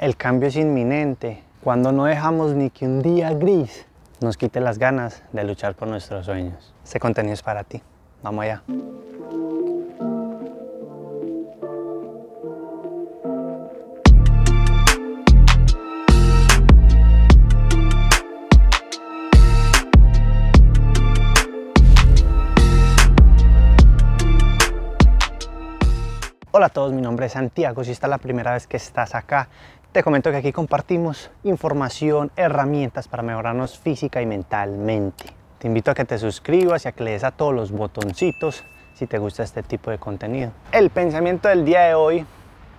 El cambio es inminente cuando no dejamos ni que un día gris nos quite las ganas de luchar por nuestros sueños. Este contenido es para ti. Vamos allá. Hola a todos, mi nombre es Santiago. Si esta es la primera vez que estás acá, te comento que aquí compartimos información, herramientas para mejorarnos física y mentalmente. Te invito a que te suscribas y a que le des a todos los botoncitos si te gusta este tipo de contenido. El pensamiento del día de hoy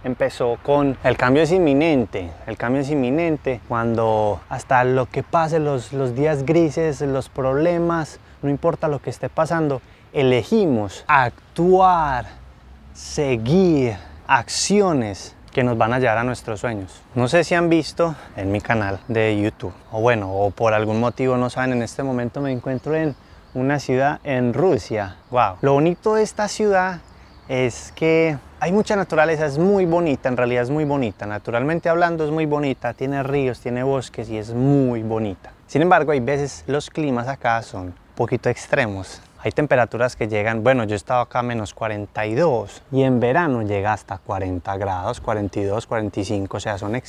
empezó con el cambio es inminente. El cambio es inminente cuando hasta lo que pase, los, los días grises, los problemas, no importa lo que esté pasando, elegimos actuar seguir acciones que nos van a llevar a nuestros sueños. No sé si han visto en mi canal de YouTube, o bueno, o por algún motivo no saben, en este momento me encuentro en una ciudad en Rusia. Wow. Lo bonito de esta ciudad es que hay mucha naturaleza, es muy bonita, en realidad es muy bonita. Naturalmente hablando es muy bonita, tiene ríos, tiene bosques y es muy bonita. Sin embargo, hay veces los climas acá son un poquito extremos. Hay temperaturas que llegan, bueno, yo he estado acá menos 42 y en verano llega hasta 40 grados, 42, 45, o sea, son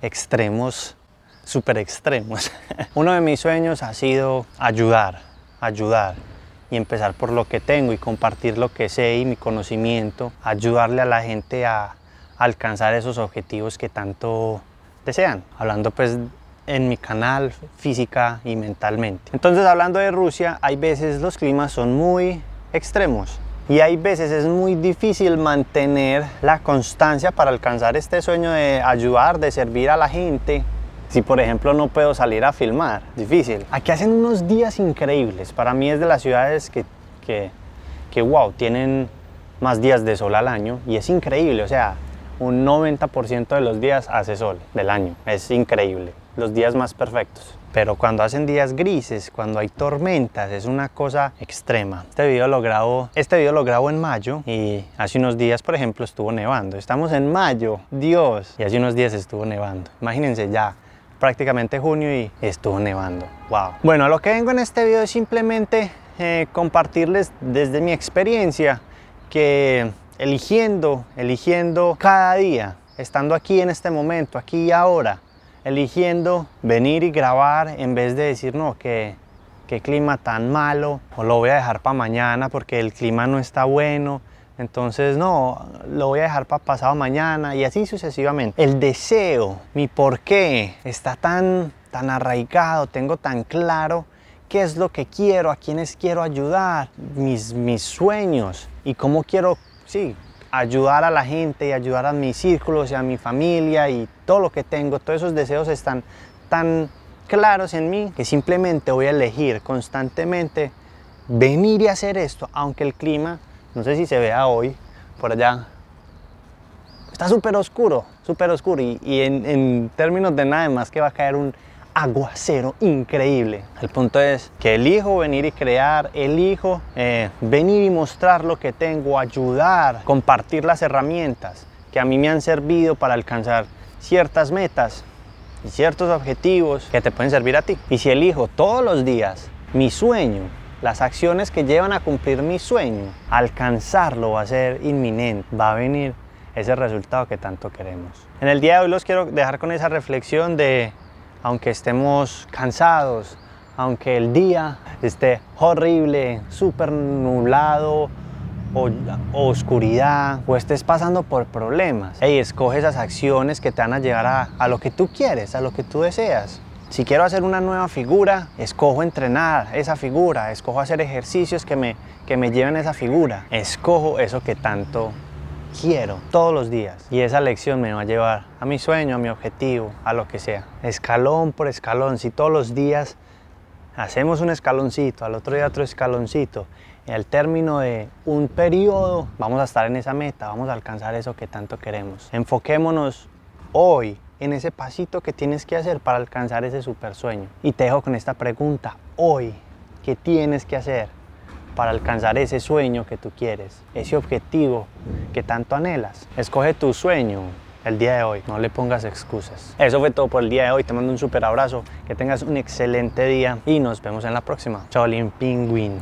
extremos, súper extremos. Uno de mis sueños ha sido ayudar, ayudar y empezar por lo que tengo y compartir lo que sé y mi conocimiento, ayudarle a la gente a alcanzar esos objetivos que tanto desean. Hablando pues en mi canal física y mentalmente. Entonces hablando de Rusia, hay veces los climas son muy extremos y hay veces es muy difícil mantener la constancia para alcanzar este sueño de ayudar, de servir a la gente. Si por ejemplo no puedo salir a filmar, difícil. Aquí hacen unos días increíbles. Para mí es de las ciudades que, que, que wow, tienen más días de sol al año y es increíble. O sea, un 90% de los días hace sol del año. Es increíble los días más perfectos. Pero cuando hacen días grises, cuando hay tormentas, es una cosa extrema. Este video lo grabo, este video lo grabo en mayo y hace unos días, por ejemplo, estuvo nevando. Estamos en mayo, Dios, y hace unos días estuvo nevando. Imagínense ya prácticamente junio y estuvo nevando. Wow. Bueno, lo que vengo en este video es simplemente eh, compartirles desde mi experiencia que eligiendo, eligiendo cada día, estando aquí en este momento, aquí y ahora, eligiendo venir y grabar en vez de decir, no, que qué clima tan malo, o lo voy a dejar para mañana porque el clima no está bueno, entonces no, lo voy a dejar para pasado mañana y así sucesivamente. El deseo, mi por qué está tan, tan arraigado, tengo tan claro qué es lo que quiero, a quiénes quiero ayudar, mis, mis sueños y cómo quiero, sí, ayudar a la gente y ayudar a mis círculos y a mi familia y todo lo que tengo, todos esos deseos están tan claros en mí que simplemente voy a elegir constantemente venir y hacer esto, aunque el clima, no sé si se vea hoy, por allá, está súper oscuro, súper oscuro. Y, en, en términos de nada más que va a caer un aguacero increíble. El punto es que elijo venir y crear, elijo eh, venir y mostrar lo que tengo, ayudar, compartir las herramientas que a mí me han servido para alcanzar ciertas metas y ciertos objetivos que te pueden servir a ti. Y si elijo todos los días mi sueño, las acciones que llevan a cumplir mi sueño, alcanzarlo va a ser inminente, va a venir ese resultado que tanto queremos. En el día de hoy los quiero dejar con esa reflexión de aunque estemos cansados, aunque el día esté horrible, súper nublado, o, oscuridad, o estés pasando por problemas. Hey, escoge esas acciones que te van a llevar a, a lo que tú quieres, a lo que tú deseas. Si quiero hacer una nueva figura, escojo entrenar esa figura, escojo hacer ejercicios que me, que me lleven a esa figura, escojo eso que tanto quiero todos los días. Y esa lección me va a llevar a mi sueño, a mi objetivo, a lo que sea. Escalón por escalón. Si todos los días hacemos un escaloncito, al otro día otro escaloncito, y al término de un periodo vamos a estar en esa meta, vamos a alcanzar eso que tanto queremos. Enfoquémonos hoy en ese pasito que tienes que hacer para alcanzar ese super sueño. Y te dejo con esta pregunta, hoy, ¿qué tienes que hacer para alcanzar ese sueño que tú quieres, ese objetivo que tanto anhelas. Escoge tu sueño, el día de hoy. No le pongas excusas. Eso fue todo por el día de hoy. Te mando un súper abrazo. Que tengas un excelente día y nos vemos en la próxima. Chao, Pingüín.